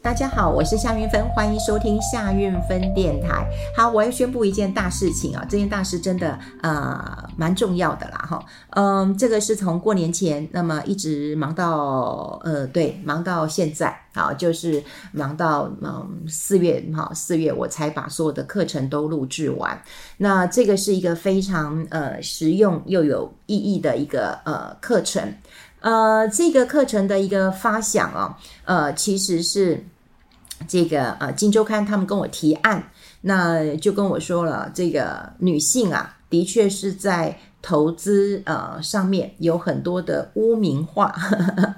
大家好，我是夏韵芬，欢迎收听夏韵芬电台。好，我要宣布一件大事情啊，这件大事真的呃蛮重要的啦哈。嗯，这个是从过年前，那么一直忙到呃对，忙到现在啊，就是忙到嗯四月哈，四月我才把所有的课程都录制完。那这个是一个非常呃实用又有意义的一个呃课程。呃，这个课程的一个发想啊，呃，其实是。这个呃，《金周刊》他们跟我提案，那就跟我说了，这个女性啊，的确是在投资呃上面有很多的污名化，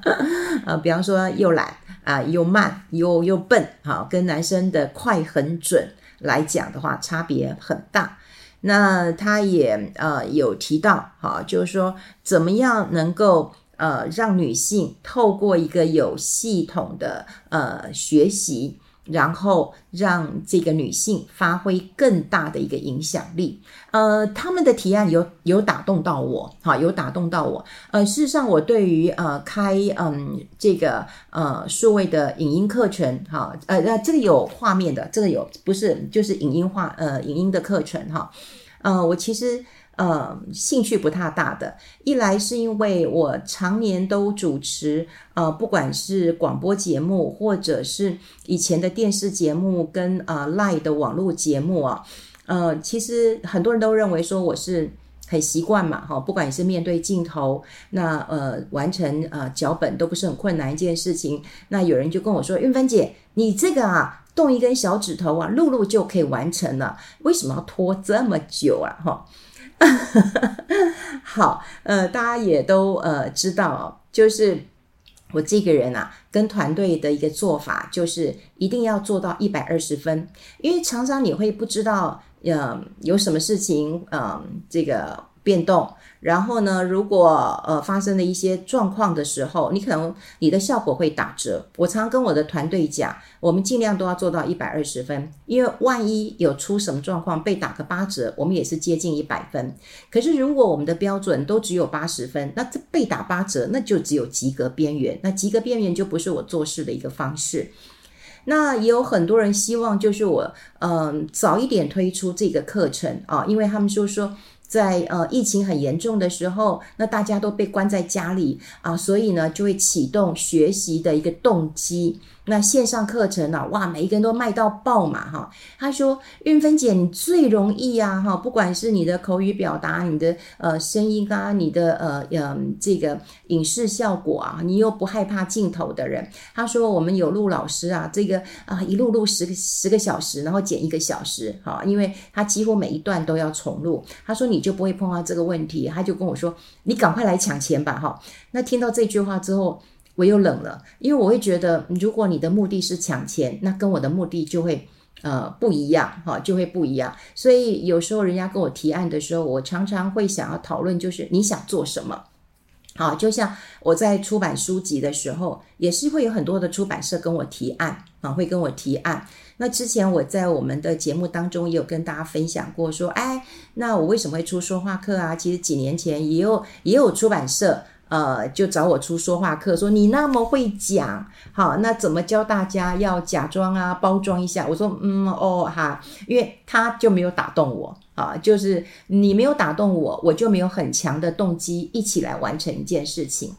呃，比方说又懒啊，又慢，又又笨，好，跟男生的快很准来讲的话，差别很大。那他也呃有提到，哈，就是说怎么样能够。呃，让女性透过一个有系统的呃学习，然后让这个女性发挥更大的一个影响力。呃，他们的提案有有打动到我，哈，有打动到我。呃，事实上，我对于呃开嗯这个呃数位的影音课程，哈，呃，那这个有画面的，这个有不是就是影音化呃影音的课程哈，呃，我其实。呃，兴趣不太大的，一来是因为我常年都主持，呃，不管是广播节目，或者是以前的电视节目跟呃 Live 的网络节目啊，呃，其实很多人都认为说我是很习惯嘛，哈，不管你是面对镜头，那呃完成呃脚本都不是很困难一件事情。那有人就跟我说，韵芬姐，你这个啊，动一根小指头啊，录录就可以完成了，为什么要拖这么久啊？哈。好，呃，大家也都呃知道，就是我这个人啊，跟团队的一个做法，就是一定要做到一百二十分，因为常常你会不知道，嗯，有什么事情，嗯、这个变动。然后呢，如果呃发生了一些状况的时候，你可能你的效果会打折。我常跟我的团队讲，我们尽量都要做到一百二十分，因为万一有出什么状况被打个八折，我们也是接近一百分。可是如果我们的标准都只有八十分，那这被打八折，那就只有及格边缘。那及格边缘就不是我做事的一个方式。那也有很多人希望就是我嗯、早一点推出这个课程啊，因为他们就说。在呃疫情很严重的时候，那大家都被关在家里啊，所以呢就会启动学习的一个动机。那线上课程呢、哇，每一个人都卖到爆嘛哈。他说：“韵芬姐，你最容易呀哈，不管是你的口语表达，你的呃声音啊，你的呃呃这个影视效果啊，你又不害怕镜头的人。”他说：“我们有录老师啊，这个啊一录录十个十个小时，然后剪一个小时哈，因为他几乎每一段都要重录。”他说：“你就不会碰到这个问题。”他就跟我说：“你赶快来抢钱吧哈。”那听到这句话之后。我又冷了，因为我会觉得，如果你的目的是抢钱，那跟我的目的就会呃不一样哈，就会不一样。所以有时候人家跟我提案的时候，我常常会想要讨论，就是你想做什么？好，就像我在出版书籍的时候，也是会有很多的出版社跟我提案啊，会跟我提案。那之前我在我们的节目当中也有跟大家分享过，说，哎，那我为什么会出说话课啊？其实几年前也有也有出版社。呃，就找我出说话课，说你那么会讲，好，那怎么教大家要假装啊，包装一下？我说，嗯，哦，哈，因为他就没有打动我啊，就是你没有打动我，我就没有很强的动机一起来完成一件事情。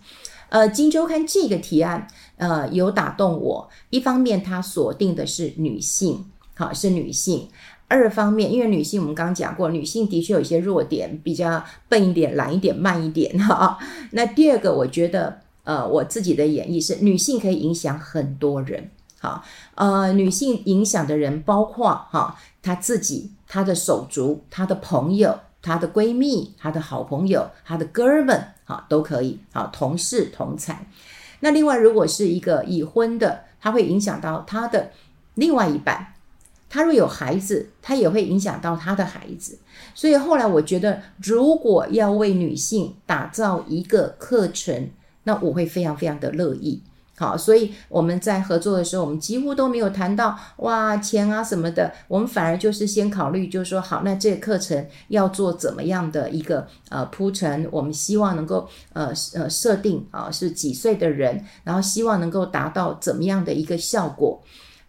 呃，金周刊这个提案，呃，有打动我，一方面它锁定的是女性，好，是女性。二方面，因为女性我们刚刚讲过，女性的确有一些弱点，比较笨一点、懒一点、慢一点 哈。那第二个，我觉得，呃，我自己的演绎是，女性可以影响很多人，哈，呃，女性影响的人包括哈，她自己、她的手足、她的朋友、她的闺蜜、她的好朋友、她的哥们，哈，都可以，好，同事同侪。那另外，如果是一个已婚的，她会影响到她的另外一半。他若有孩子，他也会影响到他的孩子。所以后来我觉得，如果要为女性打造一个课程，那我会非常非常的乐意。好，所以我们在合作的时候，我们几乎都没有谈到哇钱啊什么的，我们反而就是先考虑，就是说好，那这个课程要做怎么样的一个呃铺陈，我们希望能够呃呃设定啊、是几岁的人，然后希望能够达到怎么样的一个效果。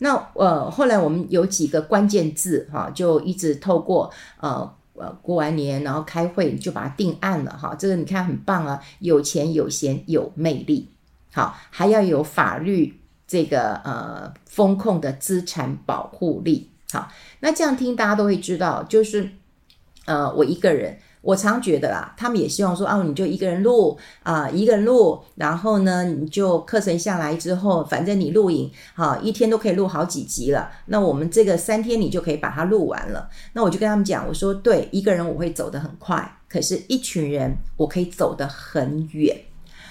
那呃后来我们有几个关键字哈、就一直透过呃呃过完年然后开会就把它定案了哈，这个你看很棒啊，有钱有闲有魅力。好，还要有法律这个呃风控的资产保护力。好，那这样听大家都会知道，就是呃我一个人，我常觉得啦，他们也希望说啊，你就一个人录啊、一个人录，然后呢，你就课程下来之后，反正你录影，好，一天都可以录好几集了。那我们这个三天你就可以把它录完了。那我就跟他们讲，我说对，一个人我会走得很快，可是一群人我可以走得很远。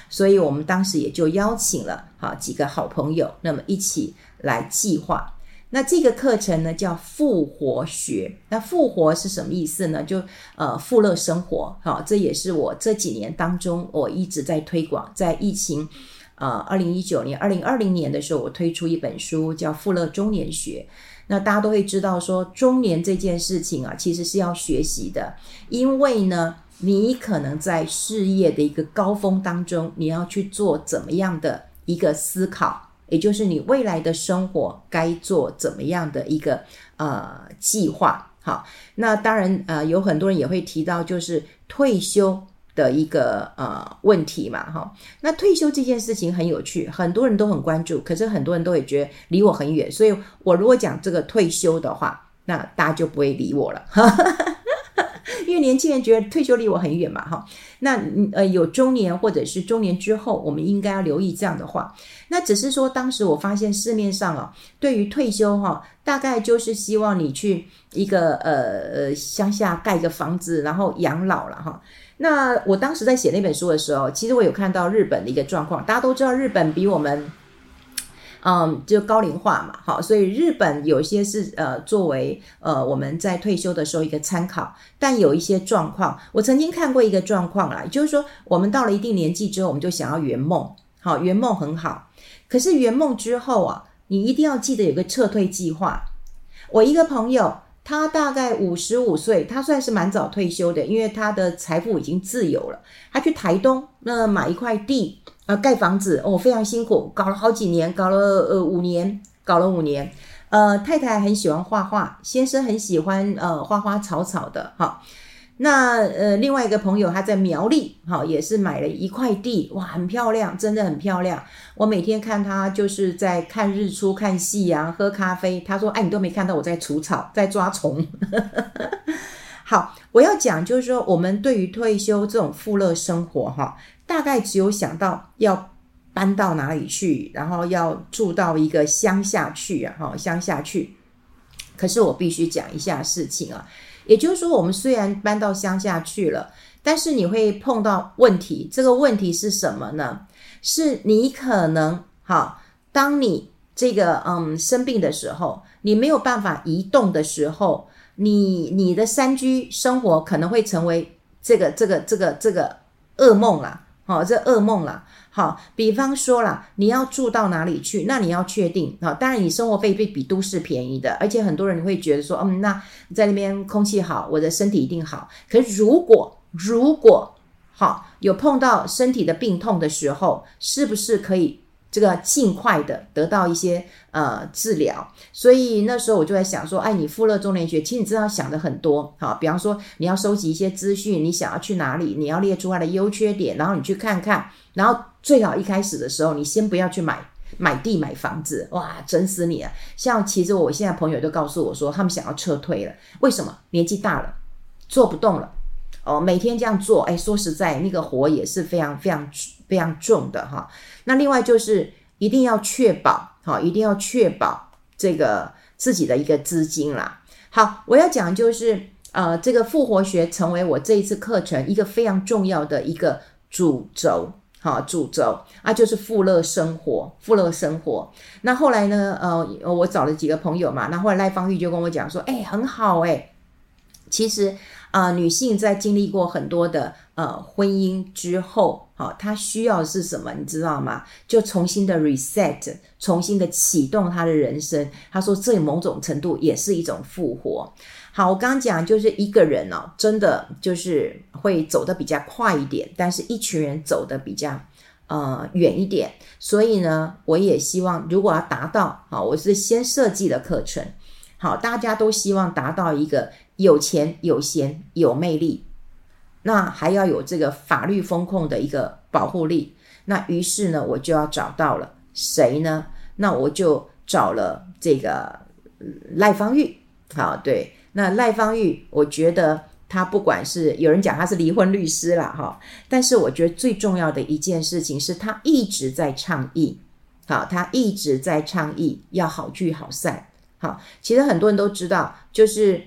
所以我们当时也就邀请了好几个好朋友，那么一起来计划。那这个课程呢叫复活学。那复活是什么意思呢？就呃富乐生活。好，这也是我这几年当中我一直在推广。在疫情呃二零一九年、二零二零年的时候，我推出一本书叫《富乐中年学》。那大家都会知道说，中年这件事情啊，其实是要学习的，因为呢。你可能在事业的一个高峰当中，你要去做怎么样的一个思考，也就是你未来的生活该做怎么样的一个呃计划。好，那当然呃有很多人也会提到就是退休的一个呃问题嘛，哈。那退休这件事情很有趣，很多人都很关注，可是很多人都会觉得离我很远，所以我如果讲这个退休的话，那大家就不会理我了。因为年轻人觉得退休离我很远嘛，哈，那呃有中年或者是中年之后，我们应该要留意这样的话。那只是说，当时我发现市面上啊，对于退休哈，大概就是希望你去一个呃呃乡下盖一个房子，然后养老了哈。那我当时在写那本书的时候，其实我有看到日本的一个状况，大家都知道日本比我们。嗯，就高龄化嘛，好，所以日本有些是呃作为呃我们在退休的时候一个参考，但有一些状况，我曾经看过一个状况啦，就是说我们到了一定年纪之后，我们就想要圆梦，好，圆梦很好，可是圆梦之后啊，你一定要记得有个撤退计划。我一个朋友，他大概五十五岁，他算是蛮早退休的，因为他的财富已经自由了，他去台东那买一块地。呃，盖房子哦，非常辛苦，搞了好几年，搞了呃五年，搞了五年。呃，太太很喜欢画画，先生很喜欢呃花花草草的哈。那呃另外一个朋友他在苗栗，哈，也是买了一块地，哇，很漂亮，真的很漂亮。我每天看他就是在看日出、看夕阳、喝咖啡。他说：“哎，你都没看到我在除草，在抓虫。”好，我要讲就是说，我们对于退休这种富乐生活哈。大概只有想到要搬到哪里去，然后要住到一个乡下去，哈，乡下去。可是我必须讲一下事情啊，也就是说，我们虽然搬到乡下去了，但是你会碰到问题。这个问题是什么呢？是你可能哈，当你这个嗯生病的时候，你没有办法移动的时候，你你的山居生活可能会成为这个这个这个这个噩梦啦。哦，这噩梦啦。好，比方说啦，你要住到哪里去？那你要确定。啊，当然你生活费会比都市便宜的，而且很多人会觉得说，嗯，那在那边空气好，我的身体一定好。可是如果如果好有碰到身体的病痛的时候，是不是可以？这个尽快的得到一些呃治疗，所以那时候我就在想说，哎，你富乐中年学，其实你知道想的很多，好，比方说你要收集一些资讯，你想要去哪里，你要列出它的优缺点，然后你去看看，然后最好一开始的时候，你先不要去买买地买房子，哇，整死你啊！像其实我现在朋友都告诉我说，他们想要撤退了，为什么？年纪大了，做不动了，哦，每天这样做，哎，说实在，那个活也是非常非常非常重的哈。那另外就是一定要确保，好，一定要确保这个自己的一个资金啦。好，我要讲就是，呃，这个复活学成为我这一次课程一个非常重要的一个主轴，好，主轴啊，就是富乐生活，富乐生活。那后来呢，呃，我找了几个朋友嘛，那后来赖芳玉就跟我讲说，哎，很好哎，其实啊、女性在经历过很多的呃婚姻之后，好、她需要的是什么？你知道吗？就重新的 reset，重新的启动她的人生。她说，这某种程度也是一种复活。好，我刚刚讲就是一个人哦，真的就是会走得比较快一点，但是一群人走得比较呃远一点。所以呢，我也希望如果要达到，好，我是先设计的课程。好，大家都希望达到一个有钱、有闲、有魅力，那还要有这个法律风控的一个保护力。那于是呢，我就要找到了谁呢？那我就找了这个赖芳玉。好，对，那赖芳玉，我觉得他不管是有人讲他是离婚律师啦，哈，但是我觉得最重要的一件事情是他一直在倡议，好，他一直在倡议要好聚好散。好，其实很多人都知道，就是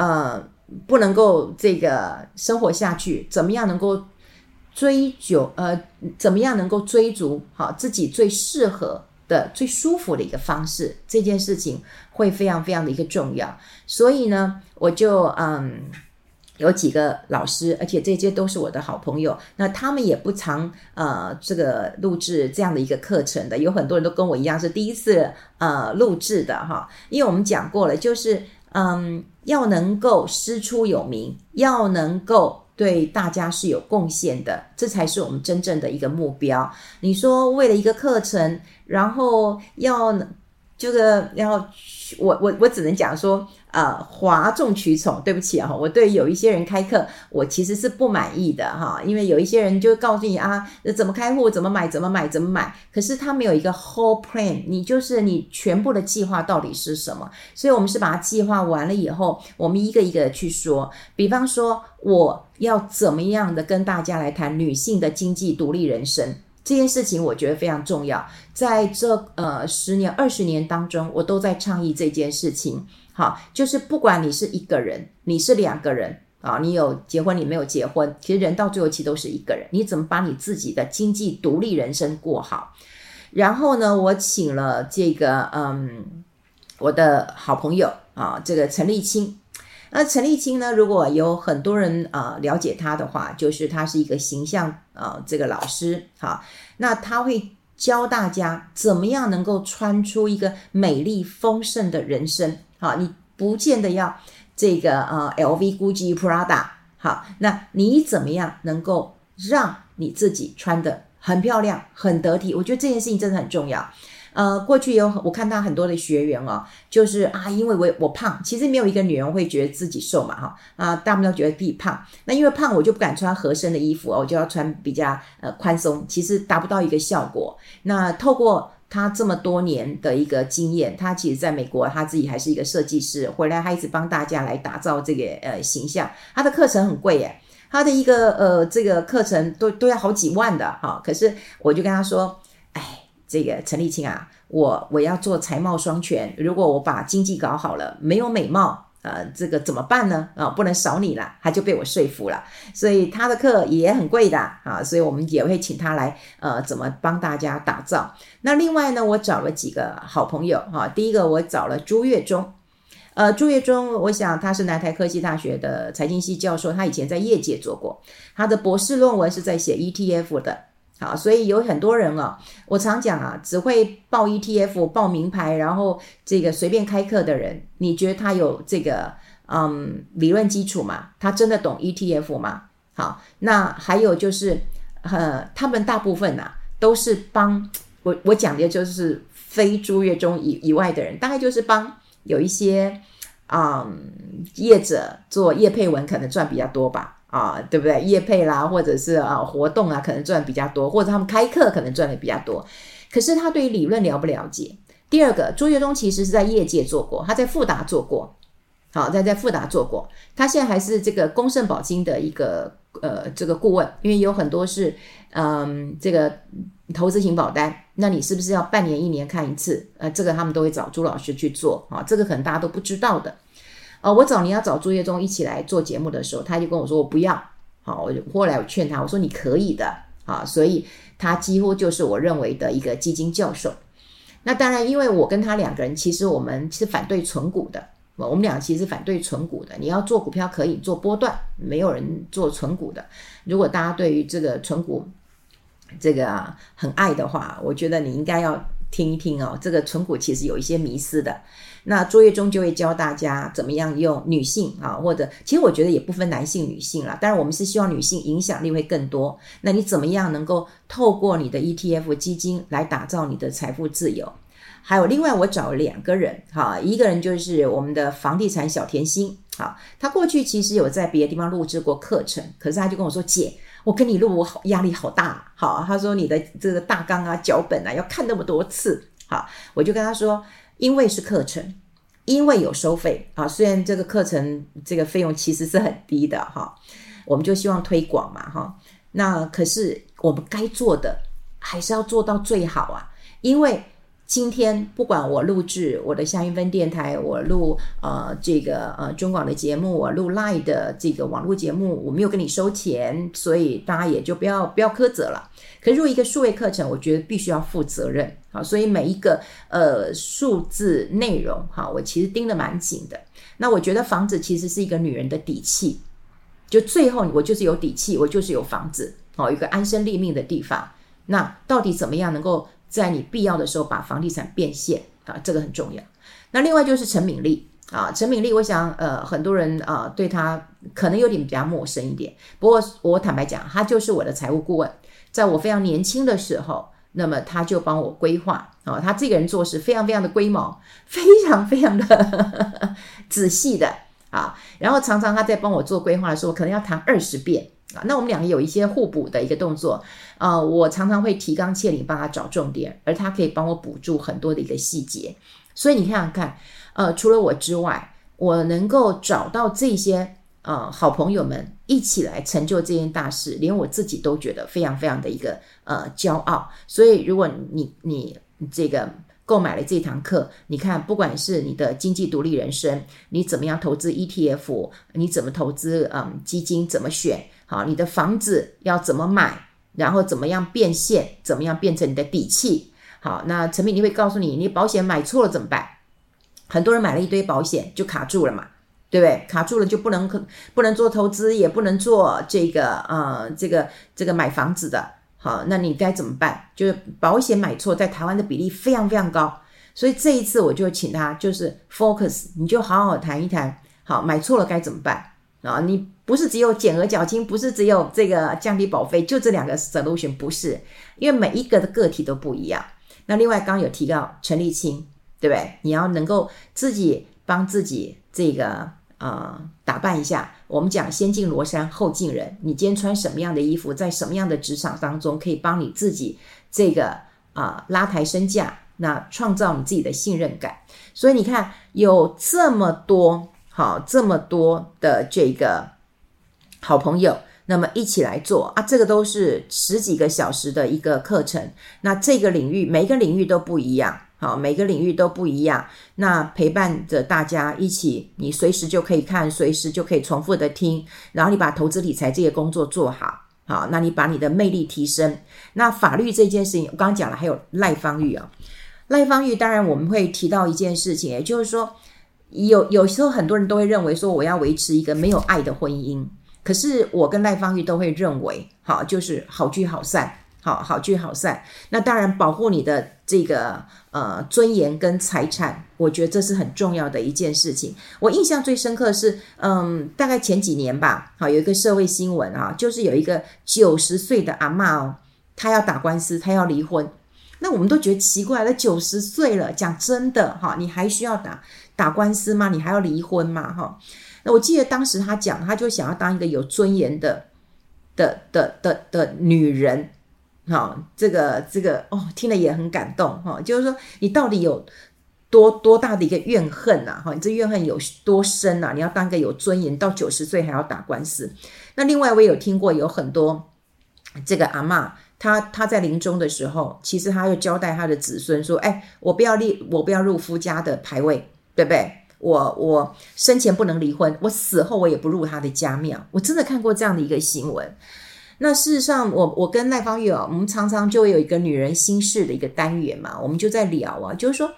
呃，不能够这个生活下去，怎么样能够追求呃，怎么样能够追逐好自己最适合的、最舒服的一个方式，这件事情会非常非常的一个重要。所以呢，我就嗯。有几个老师，而且这些都是我的好朋友。那他们也不常呃这个录制这样的一个课程的。有很多人都跟我一样是第一次呃录制的哈。因为我们讲过了，就是嗯要能够师出有名，要能够对大家是有贡献的，这才是我们真正的一个目标。你说为了一个课程，然后要这个要我我我只能讲说。呃，哗众取宠，对不起啊，我对有一些人开课，我其实是不满意的哈，因为有一些人就告诉你啊，怎么开户，怎么买，怎么买，怎么买，可是他没有一个 whole plan，你就是你全部的计划到底是什么？所以我们是把它计划完了以后，我们一个一个的去说，比方说我要怎么样的跟大家来谈女性的经济独立人生。这件事情我觉得非常重要，在这呃十年、二十年当中，我都在倡议这件事情。好，就是不管你是一个人，你是两个人啊，你有结婚，你没有结婚，其实人到最后其实都是一个人。你怎么把你自己的经济独立人生过好？然后呢，我请了这个嗯，我的好朋友啊，这个陈立青。那陈立青呢，如果有很多人啊了解他的话，就是他是一个形象啊这个老师。好，那他会教大家怎么样能够穿出一个美丽丰盛的人生。好，你不见得要这个呃，LV、GUCCI、Prada。好，那你怎么样能够让你自己穿得很漂亮、很得体？我觉得这件事情真的很重要。呃，过去有我看到很多的学员哦，就是啊，因为我我胖，其实没有一个女人会觉得自己瘦嘛，哈啊，大部分都觉得自己胖。那因为胖，我就不敢穿合身的衣服，我就要穿比较呃宽松，其实达不到一个效果。那透过他这么多年的一个经验，他其实在美国，他自己还是一个设计师，回来他一直帮大家来打造这个呃形象。他的课程很贵耶，他的一个呃这个课程都都要好几万的哈。可是我就跟他说，哎，这个陈立青啊，我我要做才貌双全，如果我把经济搞好了，没有美貌。呃，这个怎么办呢？啊，不能少你了，他就被我说服了，所以他的课也很贵的啊，所以我们也会请他来，呃，怎么帮大家打造。那另外呢，我找了几个好朋友哈，第一个我找了朱月忠，呃，朱月忠，我想他是南台科技大学的财经系教授，他以前在业界做过，他的博士论文是在写 ETF 的。好，所以有很多人啊，我常讲啊，只会报 ETF、报名牌，然后这个随便开课的人，你觉得他有这个嗯理论基础吗？他真的懂 ETF 吗？好，那还有就是，呃，他们大部分啊都是帮我我讲的就是非朱月忠以以外的人，大概就是帮有一些嗯业者做业配文，可能赚比较多吧。啊，对不对？业配啦，或者是啊活动啊，可能赚比较多，或者他们开课可能赚的比较多。可是他对于理论了不了解？第二个，朱月忠其实是在业界做过，他在富达做过，好，在在富达做过，他现在还是这个公圣保金的一个呃这个顾问，因为有很多是嗯这个投资型保单，那你是不是要半年一年看一次？呃，这个他们都会找朱老师去做啊，这个可能大家都不知道的。呃，我早年要找朱月忠一起来做节目的时候，他就跟我说我不要。好，我就后来我劝他，我说你可以的。啊，所以他几乎就是我认为的一个基金教授。那当然，因为我跟他两个人，其实我们是反对存股的。我们俩其实反对存股的。你要做股票可以做波段，没有人做存股的。如果大家对于这个存股这个很爱的话，我觉得你应该要听一听哦。这个存股其实有一些迷失的。那作业中就会教大家怎么样用女性啊，或者其实我觉得也不分男性女性啦。当然我们是希望女性影响力会更多。那你怎么样能够透过你的 ETF 基金来打造你的财富自由？还有另外我找两个人哈，一个人就是我们的房地产小甜心，哈，他过去其实有在别的地方录制过课程，可是他就跟我说：“姐，我跟你录，我好压力好大。”好，他说你的这个大纲啊、脚本啊要看那么多次，好，我就跟他说。因为是课程，因为有收费啊，虽然这个课程这个费用其实是很低的哈，我们就希望推广嘛哈。那可是我们该做的还是要做到最好啊，因为。今天不管我录制我的夏韵芬电台，我录呃这个呃中广的节目，我录 Live 的这个网络节目，我没有跟你收钱，所以大家也就不要不要苛责了。可是如果一个数位课程，我觉得必须要负责任，好，所以每一个呃数字内容，哈，我其实盯得蛮紧的。那我觉得房子其实是一个女人的底气，就最后我就是有底气，我就是有房子，哦，一个安身立命的地方。那到底怎么样能够？在你必要的时候把房地产变现啊，这个很重要。那另外就是陈敏丽啊，陈敏丽，我想呃很多人啊对她可能有点比较陌生一点。不过我坦白讲，她就是我的财务顾问，在我非常年轻的时候，那么他就帮我规划啊，他这个人做事非常非常的龟毛，非常非常的 仔细的啊。然后常常他在帮我做规划的时候，可能要谈二十遍。啊，那我们两个有一些互补的一个动作，呃，我常常会提纲挈领帮他找重点，而他可以帮我补助很多的一个细节。所以你看看，呃，除了我之外，我能够找到这些呃好朋友们一起来成就这件大事，连我自己都觉得非常非常的一个呃骄傲。所以如果你你这个购买了这堂课，你看，不管是你的经济独立人生，你怎么样投资 ETF，你怎么投资嗯基金，怎么选？好，你的房子要怎么买，然后怎么样变现，怎么样变成你的底气？好，那陈敏妮会告诉你，你保险买错了怎么办？很多人买了一堆保险就卡住了嘛，对不对？卡住了就不能不能做投资，也不能做这个呃这个这个买房子的。好，那你该怎么办？就是保险买错，在台湾的比例非常非常高，所以这一次我就请他就是 focus，你就好好谈一谈。好，买错了该怎么办？啊，你不是只有减额缴清，不是只有这个降低保费，就这两个 solution 不是，因为每一个的个体都不一样。那另外刚刚有提到陈立青，对不对？你要能够自己帮自己这个啊、打扮一下。我们讲先敬罗衫后敬人，你今天穿什么样的衣服，在什么样的职场当中，可以帮你自己这个啊、拉抬身价，那创造你自己的信任感。所以你看有这么多。好，这么多的这个好朋友，那么一起来做啊，这个都是十几个小时的一个课程。那这个领域，每一个领域都不一样，好，每个领域都不一样。那陪伴着大家一起，你随时就可以看，随时就可以重复的听，然后你把投资理财这些工作做好，好，那你把你的魅力提升。那法律这件事情，我刚刚讲了，还有赖芳玉啊，赖芳玉，当然我们会提到一件事情，也就是说。有有时候很多人都会认为说，我要维持一个没有爱的婚姻，可是我跟赖芳玉都会认为，好，就是好聚好散，好，好聚好散。那当然保护你的这个呃尊严跟财产，我觉得这是很重要的一件事情。我印象最深刻的是，嗯，大概前几年吧，好，有一个社会新闻啊，就是有一个九十岁的阿嬷哦，她要打官司，她要离婚。那我们都觉得奇怪了，九十岁了，讲真的哈，你还需要打？打官司吗？你还要离婚吗？哈，那我记得当时他讲，他就想要当一个有尊严的的的的的女人，哈，这个这个哦，听了也很感动哈。就是说，你到底有多多大的一个怨恨呐？哈，你这怨恨有多深呐？你要当个有尊严，到九十岁还要打官司。那另外我也有听过有很多这个阿嬷，她她在临终的时候，其实她又交代她的子孙说：“哎，我不要立，我不要入夫家的牌位。”对不对？我我生前不能离婚，我死后我也不入他的家庙。我真的看过这样的一个新闻。那事实上我，我跟赖芳玉啊，我们常常就有一个女人心事的一个单元嘛，我们就在聊啊，就是说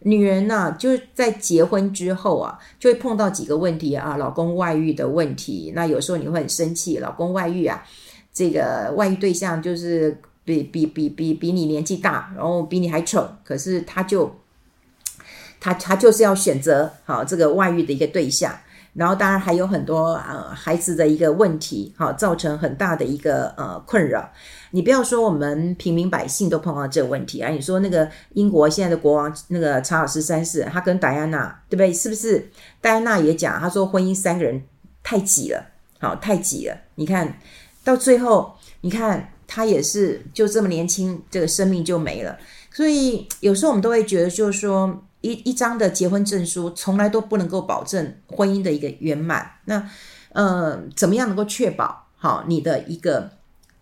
女人呢、就是在结婚之后啊，就会碰到几个问题啊，老公外遇的问题。那有时候你会很生气，老公外遇啊，这个外遇对象就是比比比比比你年纪大，然后比你还丑，可是他就他他就是要选择好这个外遇的一个对象。然后当然还有很多呃孩子的一个问题，好，造成很大的一个呃困扰。你不要说我们平民百姓都碰到这个问题啊，你说那个英国现在的国王那个查尔斯三世，他跟戴安娜对不对？是不是？戴安娜也讲，他说婚姻三个人太挤了，好，太挤了。你看到最后，你看他也是就这么年轻，这个生命就没了。所以有时候我们都会觉得，就是说。一一张的结婚证书从来都不能够保证婚姻的一个圆满。那呃，怎么样能够确保好你的一个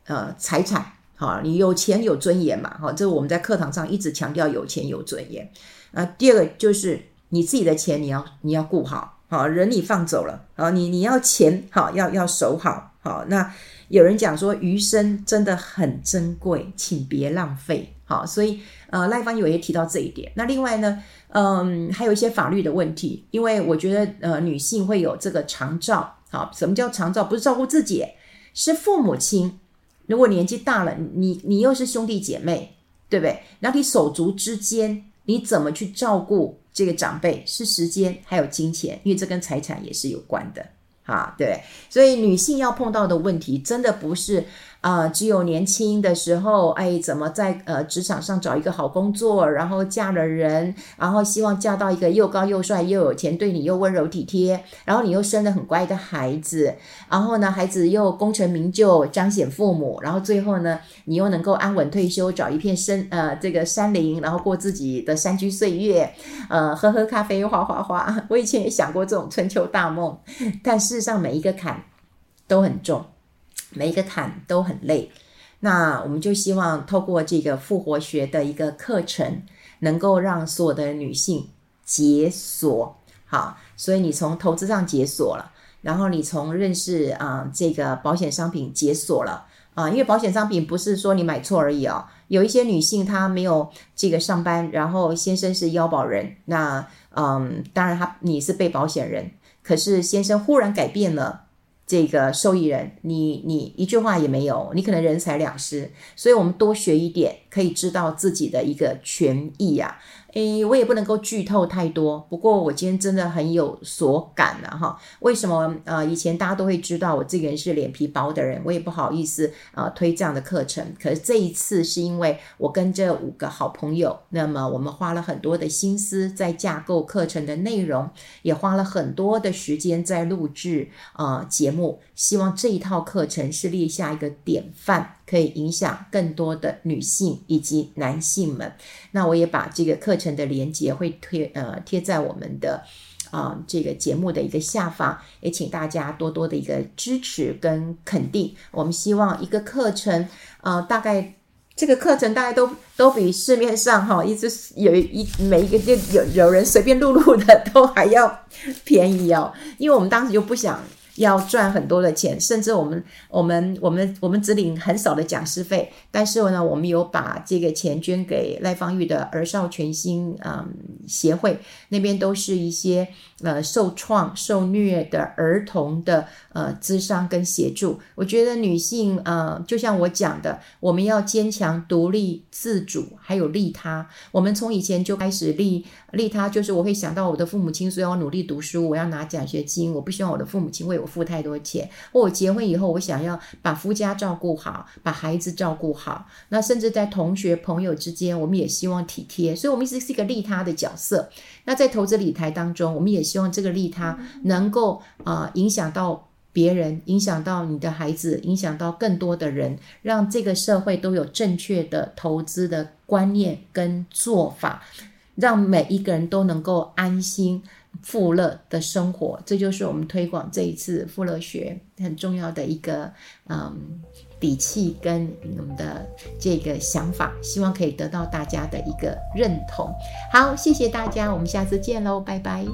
呃财产？好，你有钱有尊严嘛？好，这我们在课堂上一直强调有钱有尊严。啊，第二个就是你自己的钱你要你要顾好，好，人你放走了，好，你你要钱好要要守好，好。那有人讲说余生真的很珍贵，请别浪费。好，所以呃赖芳玉也提到这一点。那另外呢？嗯，还有一些法律的问题，因为我觉得呃，女性会有这个长照。好，什么叫长照？不是照顾自己，是父母亲。如果年纪大了，你你又是兄弟姐妹，对不对？然后你手足之间，你怎么去照顾这个长辈？是时间还有金钱，因为这跟财产也是有关的。哈，对，所以女性要碰到的问题，真的不是。啊、只有年轻的时候，哎，怎么在呃职场上找一个好工作，然后嫁了人，然后希望嫁到一个又高又帅又有钱，对你又温柔体贴，然后你又生了很乖的孩子，然后呢，孩子又功成名就，彰显父母，然后最后呢，你又能够安稳退休，找一片深呃这个山林，然后过自己的山居岁月，呃，喝喝咖啡，画画画。我以前也想过这种春秋大梦，但事实上每一个坎都很重。每一个坎都很累，那我们就希望透过这个复活学的一个课程，能够让所有的女性解锁。好，所以你从投资上解锁了，然后你从认识啊、这个保险商品解锁了啊、因为保险商品不是说你买错而已哦。有一些女性她没有这个上班，然后先生是腰保人，那嗯，当然他你是被保险人，可是先生忽然改变了。这个受益人，你你一句话也没有，你可能人财两失，所以我们多学一点，可以知道自己的一个权益呀、啊。诶，我也不能够剧透太多，不过我今天真的很有所感了哈。为什么？呃，以前大家都会知道我这个人是脸皮薄的人，我也不好意思啊、呃、推这样的课程。可是这一次是因为我跟这五个好朋友，那么我们花了很多的心思在架构课程的内容，也花了很多的时间在录制啊、呃、节目，希望这一套课程是立下一个典范。可以影响更多的女性以及男性们。那我也把这个课程的连接会贴呃贴在我们的啊、这个节目的一个下方，也请大家多多的一个支持跟肯定。我们希望一个课程啊、大概这个课程大概都都比市面上哈一直有一每一个就有有人随便录录的 都还要便宜哦，因为我们当时就不想。要赚很多的钱，甚至我们我们我们我们只领很少的讲师费，但是呢，我们有把这个钱捐给赖芳玉的儿少全新嗯协会，那边都是一些呃受创受虐的儿童的呃资商跟协助。我觉得女性呃，就像我讲的，我们要坚强、独立、自主，还有利他。我们从以前就开始利利他，就是我会想到我的父母亲，所以我要努力读书，我要拿奖学金，我不希望我的父母亲为我。付太多钱，或我结婚以后，我想要把夫家照顾好，把孩子照顾好。那甚至在同学朋友之间，我们也希望体贴，所以我们一直是一个利他的角色。那在投资理财当中，我们也希望这个利他能够啊、影响到别人，影响到你的孩子，影响到更多的人，让这个社会都有正确的投资的观念跟做法，让每一个人都能够安心。富乐的生活，这就是我们推广这一次富乐学很重要的一个嗯底气跟我们的这个想法，希望可以得到大家的一个认同。好，谢谢大家，我们下次见喽，拜拜。